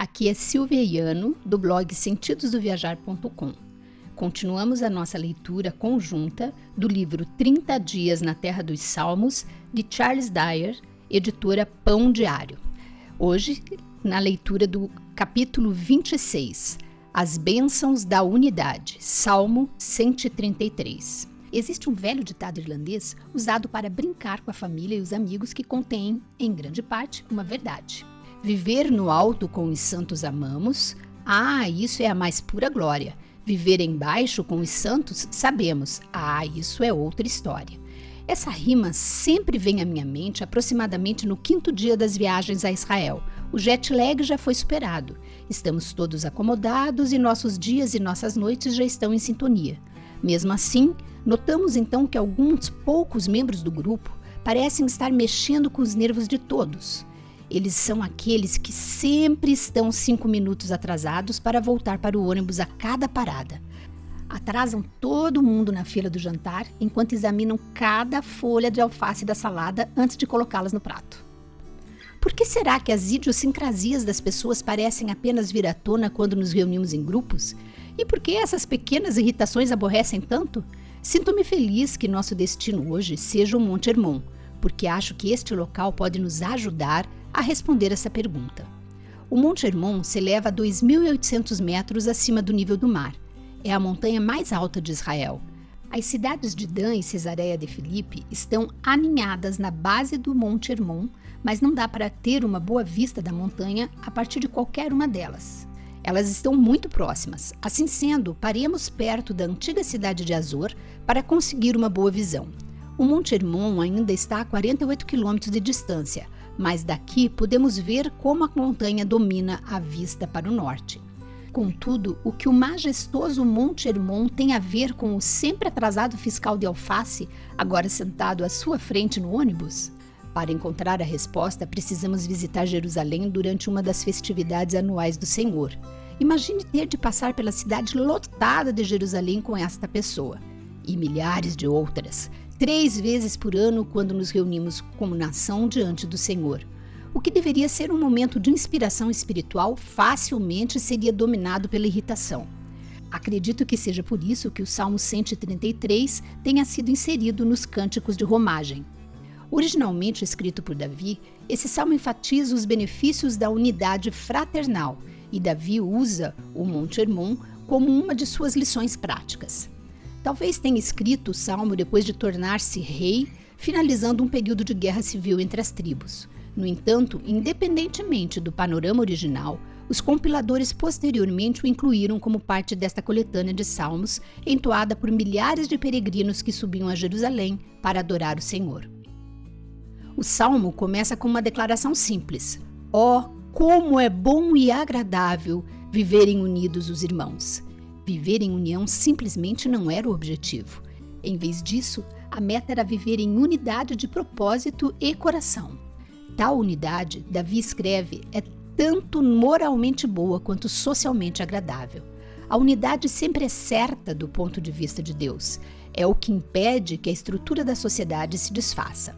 Aqui é Silvia Iano, do blog sentidosdoviajar.com. Continuamos a nossa leitura conjunta do livro 30 Dias na Terra dos Salmos, de Charles Dyer, editora Pão Diário. Hoje, na leitura do capítulo 26, As Bênçãos da Unidade, Salmo 133. Existe um velho ditado irlandês usado para brincar com a família e os amigos que contém, em grande parte, uma verdade. Viver no alto com os santos amamos, ah, isso é a mais pura glória Viver embaixo com os santos, sabemos, ah, isso é outra história. Essa rima sempre vem à minha mente aproximadamente no quinto dia das viagens a Israel. O jet lag já foi superado. Estamos todos acomodados e nossos dias e nossas noites já estão em sintonia. Mesmo assim, notamos então que alguns poucos membros do grupo parecem estar mexendo com os nervos de todos. Eles são aqueles que sempre estão cinco minutos atrasados para voltar para o ônibus a cada parada. Atrasam todo mundo na fila do jantar enquanto examinam cada folha de alface da salada antes de colocá-las no prato. Por que será que as idiosincrasias das pessoas parecem apenas vir à tona quando nos reunimos em grupos? E por que essas pequenas irritações aborrecem tanto? Sinto-me feliz que nosso destino hoje seja o Monte Hermon, porque acho que este local pode nos ajudar a responder essa pergunta. O Monte Hermon se eleva a 2.800 metros acima do nível do mar. É a montanha mais alta de Israel. As cidades de Dan e Cesareia de Filipe estão aninhadas na base do Monte Hermon, mas não dá para ter uma boa vista da montanha a partir de qualquer uma delas. Elas estão muito próximas. Assim sendo, paremos perto da antiga cidade de Azor para conseguir uma boa visão. O Monte Hermon ainda está a 48 quilômetros de distância, mas daqui podemos ver como a montanha domina a vista para o norte. Contudo, o que o majestoso Monte Hermon tem a ver com o sempre atrasado fiscal de alface, agora sentado à sua frente no ônibus? Para encontrar a resposta, precisamos visitar Jerusalém durante uma das festividades anuais do Senhor. Imagine ter de passar pela cidade lotada de Jerusalém com esta pessoa e milhares de outras, três vezes por ano quando nos reunimos como nação diante do Senhor. O que deveria ser um momento de inspiração espiritual facilmente seria dominado pela irritação. Acredito que seja por isso que o Salmo 133 tenha sido inserido nos cânticos de romagem. Originalmente escrito por Davi, esse salmo enfatiza os benefícios da unidade fraternal e Davi usa o Monte Hermon como uma de suas lições práticas. Talvez tenha escrito o salmo depois de tornar-se rei, finalizando um período de guerra civil entre as tribos. No entanto, independentemente do panorama original, os compiladores posteriormente o incluíram como parte desta coletânea de salmos, entoada por milhares de peregrinos que subiam a Jerusalém para adorar o Senhor. O salmo começa com uma declaração simples: Ó, oh, como é bom e agradável viverem unidos os irmãos! Viver em união simplesmente não era o objetivo. Em vez disso, a meta era viver em unidade de propósito e coração. Tal unidade, Davi escreve, é tanto moralmente boa quanto socialmente agradável. A unidade sempre é certa do ponto de vista de Deus. É o que impede que a estrutura da sociedade se desfaça.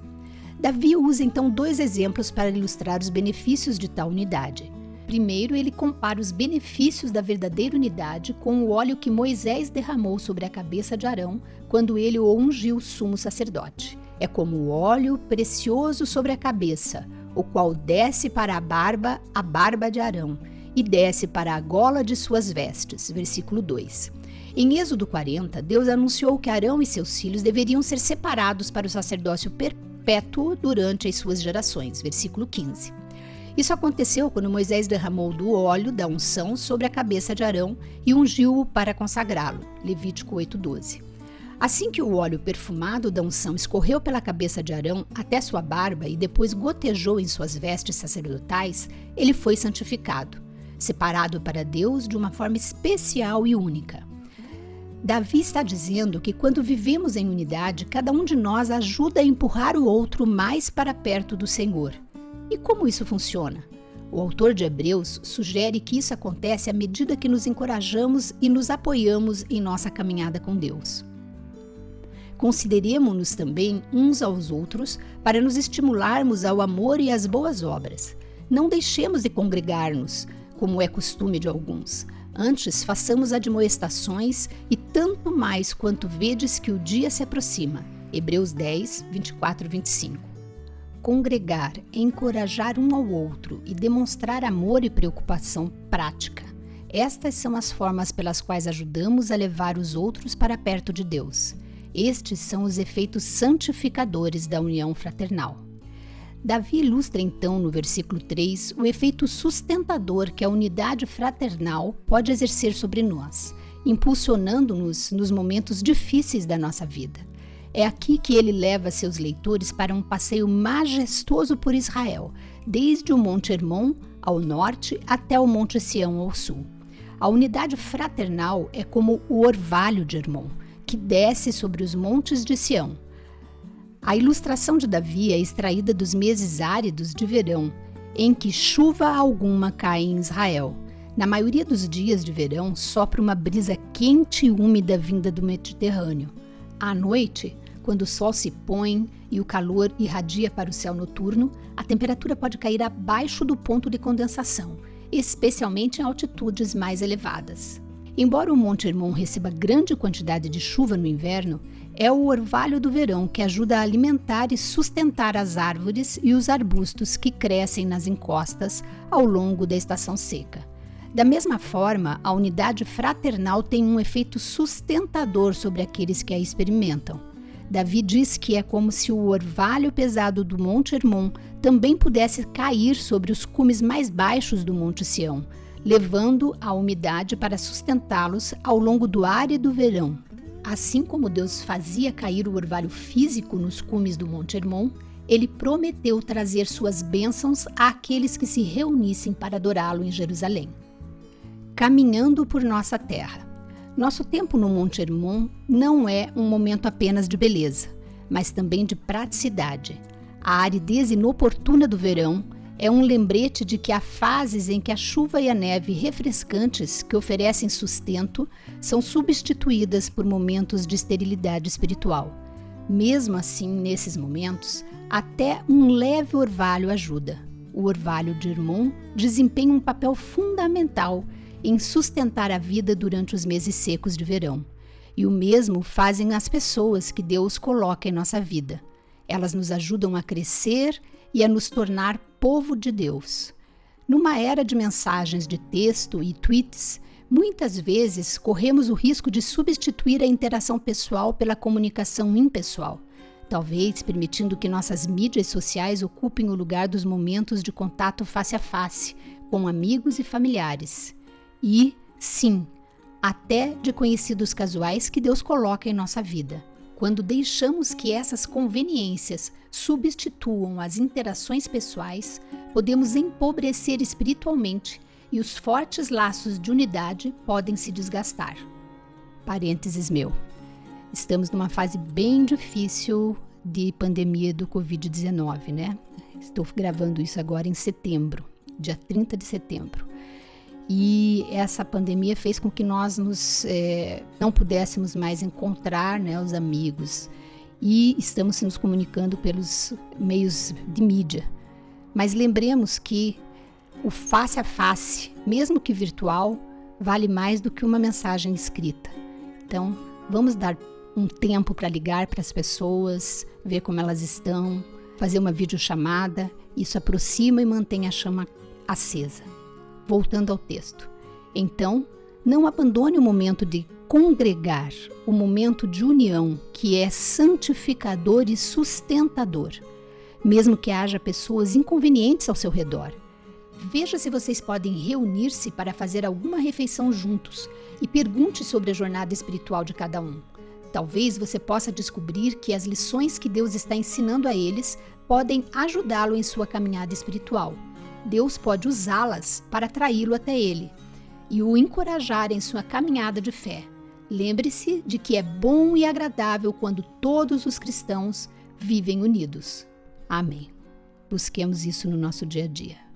Davi usa então dois exemplos para ilustrar os benefícios de tal unidade. Primeiro, ele compara os benefícios da verdadeira unidade com o óleo que Moisés derramou sobre a cabeça de Arão quando ele o ungiu sumo sacerdote. É como o óleo precioso sobre a cabeça, o qual desce para a barba, a barba de Arão, e desce para a gola de suas vestes. Versículo 2. Em Êxodo 40, Deus anunciou que Arão e seus filhos deveriam ser separados para o sacerdócio perpétuo durante as suas gerações. Versículo 15. Isso aconteceu quando Moisés derramou do óleo da unção sobre a cabeça de Arão e ungiu-o para consagrá-lo. Levítico 8:12. Assim que o óleo perfumado da unção escorreu pela cabeça de Arão até sua barba e depois gotejou em suas vestes sacerdotais, ele foi santificado, separado para Deus de uma forma especial e única. Davi está dizendo que quando vivemos em unidade, cada um de nós ajuda a empurrar o outro mais para perto do Senhor. E como isso funciona? O autor de Hebreus sugere que isso acontece à medida que nos encorajamos e nos apoiamos em nossa caminhada com Deus. Consideremos-nos também uns aos outros para nos estimularmos ao amor e às boas obras. Não deixemos de congregar-nos, como é costume de alguns. Antes, façamos admoestações e tanto mais quanto vedes que o dia se aproxima. Hebreus 10, 24 e 25. Congregar, encorajar um ao outro e demonstrar amor e preocupação prática. Estas são as formas pelas quais ajudamos a levar os outros para perto de Deus. Estes são os efeitos santificadores da união fraternal. Davi ilustra então no versículo 3 o efeito sustentador que a unidade fraternal pode exercer sobre nós, impulsionando-nos nos momentos difíceis da nossa vida. É aqui que ele leva seus leitores para um passeio majestoso por Israel, desde o Monte Hermon ao norte até o Monte Sião ao sul. A unidade fraternal é como o orvalho de Hermon, que desce sobre os montes de Sião a ilustração de Davi é extraída dos meses áridos de verão, em que chuva alguma cai em Israel. Na maioria dos dias de verão, sopra uma brisa quente e úmida vinda do Mediterrâneo. À noite, quando o sol se põe e o calor irradia para o céu noturno, a temperatura pode cair abaixo do ponto de condensação, especialmente em altitudes mais elevadas. Embora o Monte Hermon receba grande quantidade de chuva no inverno, é o orvalho do verão que ajuda a alimentar e sustentar as árvores e os arbustos que crescem nas encostas ao longo da estação seca. Da mesma forma, a unidade fraternal tem um efeito sustentador sobre aqueles que a experimentam. Davi diz que é como se o orvalho pesado do Monte Hermon também pudesse cair sobre os cumes mais baixos do Monte Sião, levando a umidade para sustentá-los ao longo do árido verão, Assim como Deus fazia cair o orvalho físico nos cumes do Monte Hermon, ele prometeu trazer suas bênçãos àqueles que se reunissem para adorá-lo em Jerusalém. Caminhando por nossa terra. Nosso tempo no Monte Hermon não é um momento apenas de beleza, mas também de praticidade. A aridez inoportuna do verão é um lembrete de que há fases em que a chuva e a neve refrescantes que oferecem sustento são substituídas por momentos de esterilidade espiritual. Mesmo assim, nesses momentos, até um leve orvalho ajuda. O orvalho de Irmão desempenha um papel fundamental em sustentar a vida durante os meses secos de verão. E o mesmo fazem as pessoas que Deus coloca em nossa vida. Elas nos ajudam a crescer e a nos tornar povo de Deus. Numa era de mensagens de texto e tweets, muitas vezes corremos o risco de substituir a interação pessoal pela comunicação impessoal, talvez permitindo que nossas mídias sociais ocupem o lugar dos momentos de contato face a face com amigos e familiares. E, sim, até de conhecidos casuais que Deus coloca em nossa vida. Quando deixamos que essas conveniências substituam as interações pessoais, podemos empobrecer espiritualmente e os fortes laços de unidade podem se desgastar. Parênteses meu. Estamos numa fase bem difícil de pandemia do Covid-19, né? Estou gravando isso agora em setembro, dia 30 de setembro. E essa pandemia fez com que nós nos, é, não pudéssemos mais encontrar né, os amigos e estamos nos comunicando pelos meios de mídia. Mas lembremos que o face a face, mesmo que virtual, vale mais do que uma mensagem escrita. Então, vamos dar um tempo para ligar para as pessoas, ver como elas estão, fazer uma videochamada. Isso aproxima e mantém a chama acesa. Voltando ao texto. Então, não abandone o momento de congregar, o momento de união, que é santificador e sustentador, mesmo que haja pessoas inconvenientes ao seu redor. Veja se vocês podem reunir-se para fazer alguma refeição juntos e pergunte sobre a jornada espiritual de cada um. Talvez você possa descobrir que as lições que Deus está ensinando a eles podem ajudá-lo em sua caminhada espiritual. Deus pode usá-las para atraí-lo até Ele e o encorajar em sua caminhada de fé. Lembre-se de que é bom e agradável quando todos os cristãos vivem unidos. Amém. Busquemos isso no nosso dia a dia.